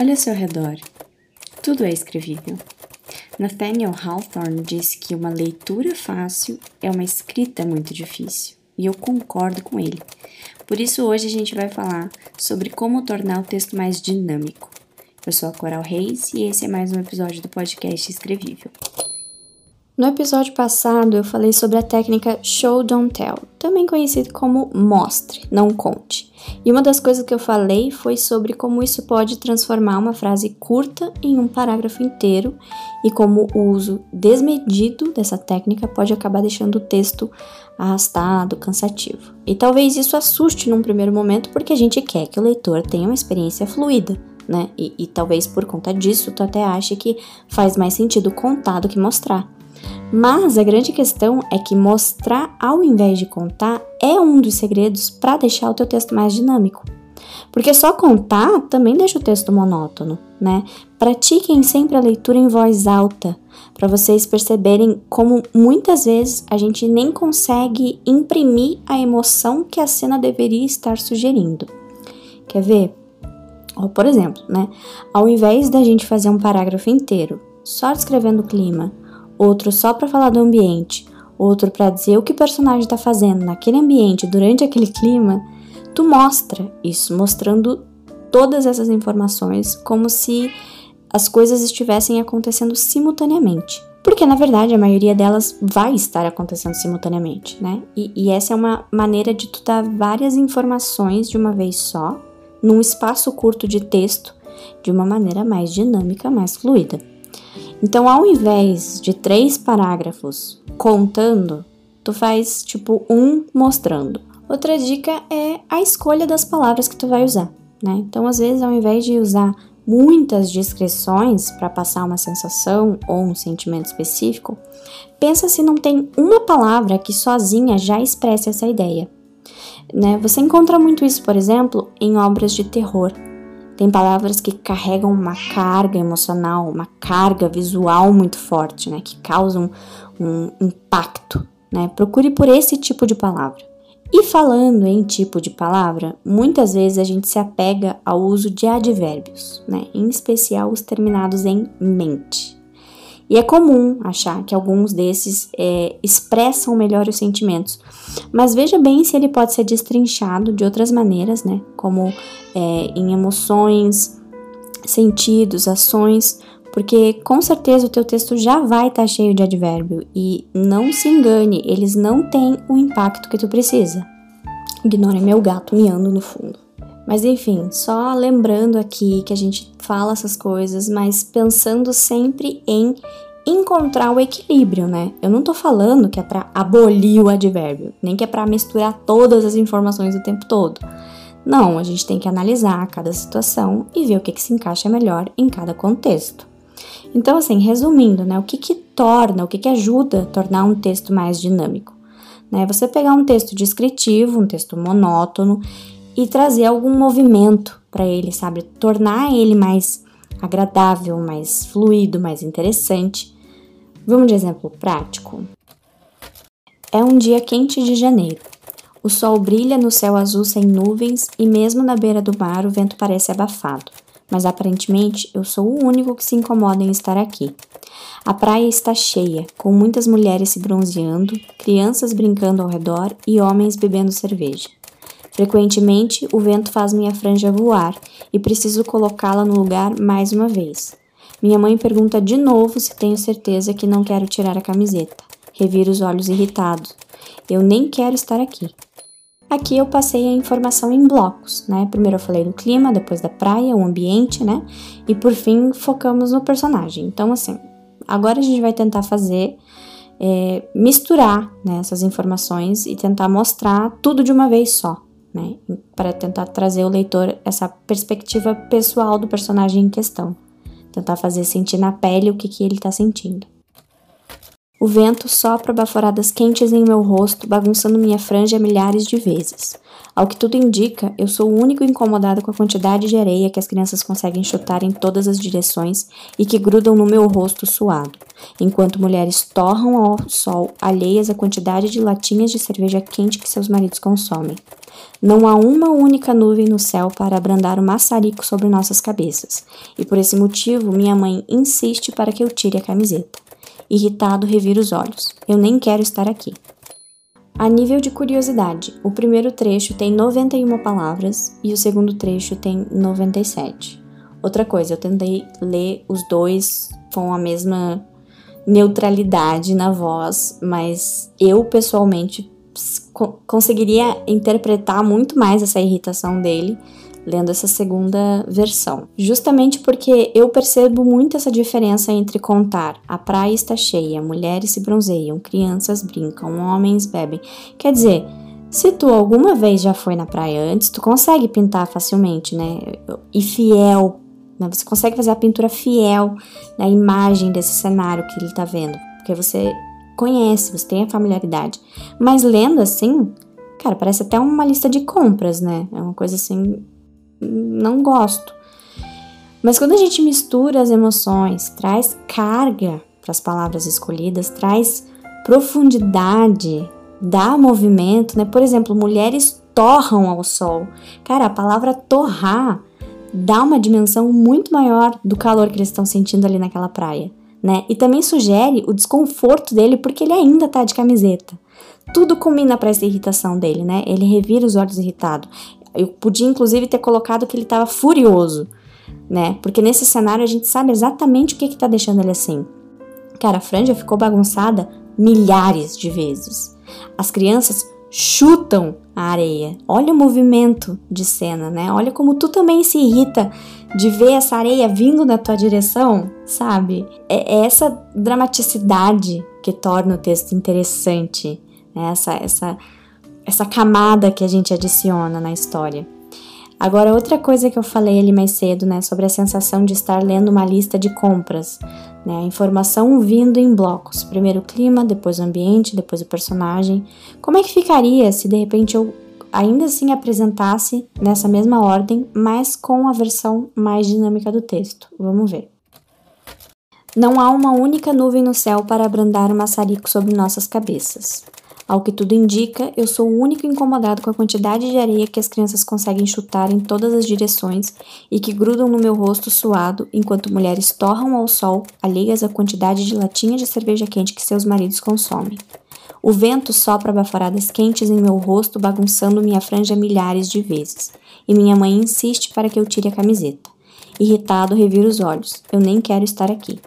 Olha ao seu redor. Tudo é escrevível. Nathaniel Hawthorne disse que uma leitura fácil é uma escrita muito difícil, e eu concordo com ele. Por isso, hoje a gente vai falar sobre como tornar o texto mais dinâmico. Eu sou a Coral Reis e esse é mais um episódio do podcast Escrevível. No episódio passado, eu falei sobre a técnica Show Don't Tell, também conhecida como mostre, não conte. E uma das coisas que eu falei foi sobre como isso pode transformar uma frase curta em um parágrafo inteiro e como o uso desmedido dessa técnica pode acabar deixando o texto arrastado, cansativo. E talvez isso assuste num primeiro momento porque a gente quer que o leitor tenha uma experiência fluida. Né? E, e talvez por conta disso tu até ache que faz mais sentido contar do que mostrar. Mas a grande questão é que mostrar ao invés de contar é um dos segredos para deixar o teu texto mais dinâmico. Porque só contar também deixa o texto monótono, né? Pratiquem sempre a leitura em voz alta, para vocês perceberem como muitas vezes a gente nem consegue imprimir a emoção que a cena deveria estar sugerindo. Quer ver? Ou, por exemplo, né? Ao invés da gente fazer um parágrafo inteiro só descrevendo o clima, outro só para falar do ambiente, outro para dizer o que o personagem está fazendo naquele ambiente durante aquele clima, tu mostra isso, mostrando todas essas informações como se as coisas estivessem acontecendo simultaneamente. Porque na verdade a maioria delas vai estar acontecendo simultaneamente, né? E, e essa é uma maneira de tu dar várias informações de uma vez só, num espaço curto de texto, de uma maneira mais dinâmica, mais fluida. Então, ao invés de três parágrafos contando, tu faz tipo um mostrando. Outra dica é a escolha das palavras que tu vai usar, né? Então, às vezes, ao invés de usar muitas descrições para passar uma sensação ou um sentimento específico, pensa se não tem uma palavra que sozinha já expresse essa ideia. Né? Você encontra muito isso, por exemplo, em obras de terror. Tem palavras que carregam uma carga emocional, uma carga visual muito forte, né? Que causam um impacto, né? Procure por esse tipo de palavra. E falando em tipo de palavra, muitas vezes a gente se apega ao uso de advérbios, né? Em especial os terminados em mente. E é comum achar que alguns desses é, expressam melhor os sentimentos, mas veja bem se ele pode ser destrinchado de outras maneiras, né? Como é, em emoções, sentidos, ações, porque com certeza o teu texto já vai estar tá cheio de advérbio e não se engane, eles não têm o impacto que tu precisa. Ignore meu gato miando no fundo. Mas enfim, só lembrando aqui que a gente fala essas coisas, mas pensando sempre em encontrar o equilíbrio, né? Eu não tô falando que é para abolir o advérbio, nem que é para misturar todas as informações o tempo todo. Não, a gente tem que analisar cada situação e ver o que, que se encaixa melhor em cada contexto. Então, assim, resumindo, né, o que, que torna, o que, que ajuda a tornar um texto mais dinâmico? Né? Você pegar um texto descritivo, um texto monótono e trazer algum movimento para ele, sabe? Tornar ele mais agradável, mais fluido, mais interessante. Vamos de exemplo prático. É um dia quente de janeiro. O sol brilha no céu azul sem nuvens e mesmo na beira do mar o vento parece abafado. Mas aparentemente eu sou o único que se incomoda em estar aqui. A praia está cheia, com muitas mulheres se bronzeando, crianças brincando ao redor e homens bebendo cerveja. Frequentemente, o vento faz minha franja voar e preciso colocá-la no lugar mais uma vez. Minha mãe pergunta de novo se tenho certeza que não quero tirar a camiseta. Reviro os olhos irritados. Eu nem quero estar aqui. Aqui eu passei a informação em blocos, né? Primeiro eu falei do clima, depois da praia, o ambiente, né? E por fim focamos no personagem. Então, assim, agora a gente vai tentar fazer é, misturar né, essas informações e tentar mostrar tudo de uma vez só né? Para tentar trazer o leitor essa perspectiva pessoal do personagem em questão. Tentar fazer sentir na pele o que, que ele está sentindo. O vento sopra baforadas quentes em meu rosto, bagunçando minha franja milhares de vezes. Ao que tudo indica, eu sou o único incomodado com a quantidade de areia que as crianças conseguem chutar em todas as direções e que grudam no meu rosto suado, enquanto mulheres torram ao sol alheias à quantidade de latinhas de cerveja quente que seus maridos consomem. Não há uma única nuvem no céu para abrandar o maçarico sobre nossas cabeças, e por esse motivo minha mãe insiste para que eu tire a camiseta. Irritado, revira os olhos. Eu nem quero estar aqui. A nível de curiosidade, o primeiro trecho tem 91 palavras e o segundo trecho tem 97. Outra coisa, eu tentei ler os dois com a mesma neutralidade na voz, mas eu pessoalmente conseguiria interpretar muito mais essa irritação dele lendo essa segunda versão. Justamente porque eu percebo muito essa diferença entre contar a praia está cheia, mulheres se bronzeiam, crianças brincam, homens bebem. Quer dizer, se tu alguma vez já foi na praia antes, tu consegue pintar facilmente, né? E fiel, né? Você consegue fazer a pintura fiel na imagem desse cenário que ele tá vendo, porque você conhece, você tem a familiaridade. Mas lendo assim, cara, parece até uma lista de compras, né? É uma coisa assim não gosto. Mas quando a gente mistura as emoções, traz carga para as palavras escolhidas, traz profundidade, dá movimento, né? Por exemplo, mulheres torram ao sol. Cara, a palavra torrar dá uma dimensão muito maior do calor que eles estão sentindo ali naquela praia, né? E também sugere o desconforto dele porque ele ainda tá de camiseta. Tudo combina para essa irritação dele, né? Ele revira os olhos irritado. Eu podia, inclusive, ter colocado que ele estava furioso, né? Porque nesse cenário a gente sabe exatamente o que, que tá deixando ele assim. Cara, a franja ficou bagunçada milhares de vezes. As crianças chutam a areia. Olha o movimento de cena, né? Olha como tu também se irrita de ver essa areia vindo na tua direção, sabe? É, é essa dramaticidade que torna o texto interessante, né? essa, essa essa camada que a gente adiciona na história. Agora, outra coisa que eu falei ali mais cedo, né, sobre a sensação de estar lendo uma lista de compras, né, a informação vindo em blocos, primeiro o clima, depois o ambiente, depois o personagem. Como é que ficaria se de repente eu ainda assim apresentasse nessa mesma ordem, mas com a versão mais dinâmica do texto? Vamos ver. Não há uma única nuvem no céu para abrandar o maçarico sobre nossas cabeças. Ao que tudo indica, eu sou o único incomodado com a quantidade de areia que as crianças conseguem chutar em todas as direções e que grudam no meu rosto suado enquanto mulheres torram ao sol, alheias à quantidade de latinha de cerveja quente que seus maridos consomem. O vento sopra baforadas quentes em meu rosto, bagunçando minha franja milhares de vezes, e minha mãe insiste para que eu tire a camiseta. Irritado, reviro os olhos. Eu nem quero estar aqui.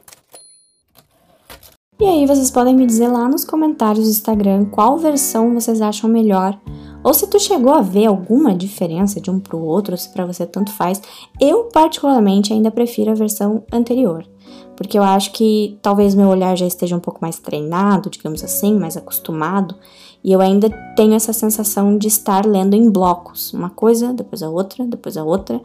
E aí vocês podem me dizer lá nos comentários do Instagram qual versão vocês acham melhor. Ou se tu chegou a ver alguma diferença de um para o outro, ou se para você tanto faz. Eu particularmente ainda prefiro a versão anterior, porque eu acho que talvez meu olhar já esteja um pouco mais treinado, digamos assim, mais acostumado, e eu ainda tenho essa sensação de estar lendo em blocos, uma coisa, depois a outra, depois a outra.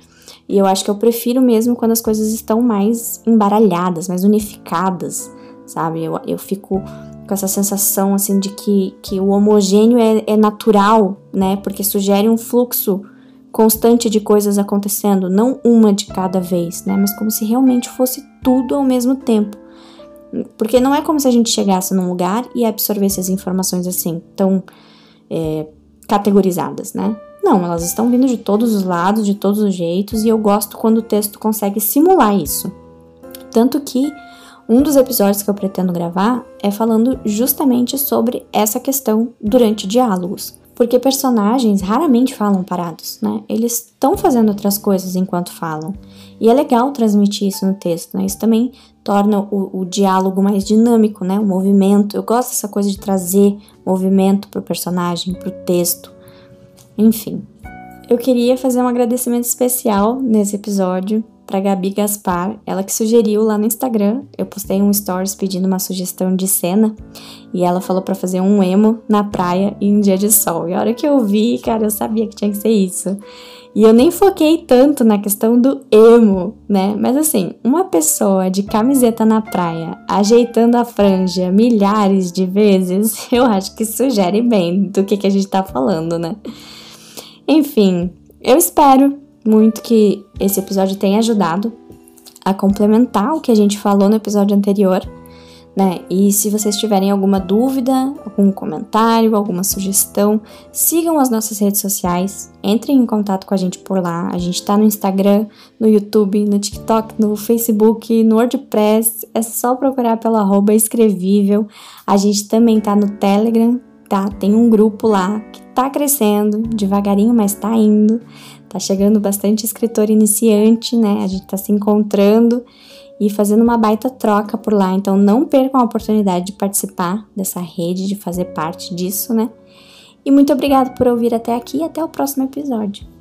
E eu acho que eu prefiro mesmo quando as coisas estão mais embaralhadas, mais unificadas sabe? Eu, eu fico com essa sensação, assim, de que, que o homogêneo é, é natural, né? Porque sugere um fluxo constante de coisas acontecendo, não uma de cada vez, né? Mas como se realmente fosse tudo ao mesmo tempo. Porque não é como se a gente chegasse num lugar e absorvesse as informações assim, tão é, categorizadas, né? Não, elas estão vindo de todos os lados, de todos os jeitos, e eu gosto quando o texto consegue simular isso. Tanto que um dos episódios que eu pretendo gravar é falando justamente sobre essa questão durante diálogos, porque personagens raramente falam parados, né? Eles estão fazendo outras coisas enquanto falam. E é legal transmitir isso no texto, né? Isso também torna o, o diálogo mais dinâmico, né? O movimento. Eu gosto dessa coisa de trazer movimento pro personagem, pro texto. Enfim, eu queria fazer um agradecimento especial nesse episódio para Gabi Gaspar, ela que sugeriu lá no Instagram. Eu postei um stories pedindo uma sugestão de cena e ela falou para fazer um emo na praia em um dia de sol. E a hora que eu vi, cara, eu sabia que tinha que ser isso. E eu nem foquei tanto na questão do emo, né? Mas assim, uma pessoa de camiseta na praia ajeitando a franja milhares de vezes, eu acho que sugere bem do que, que a gente tá falando, né? Enfim, eu espero muito que esse episódio tenha ajudado a complementar o que a gente falou no episódio anterior né? E se vocês tiverem alguma dúvida, algum comentário, alguma sugestão, sigam as nossas redes sociais, entrem em contato com a gente por lá. A gente tá no Instagram, no YouTube, no TikTok, no Facebook, no WordPress. É só procurar pelo arroba escrevível. A gente também tá no Telegram, tá? Tem um grupo lá que tá crescendo, devagarinho, mas tá indo. Tá chegando bastante escritor iniciante, né? A gente tá se encontrando e fazendo uma baita troca por lá. Então não percam a oportunidade de participar dessa rede, de fazer parte disso, né? E muito obrigado por ouvir até aqui e até o próximo episódio.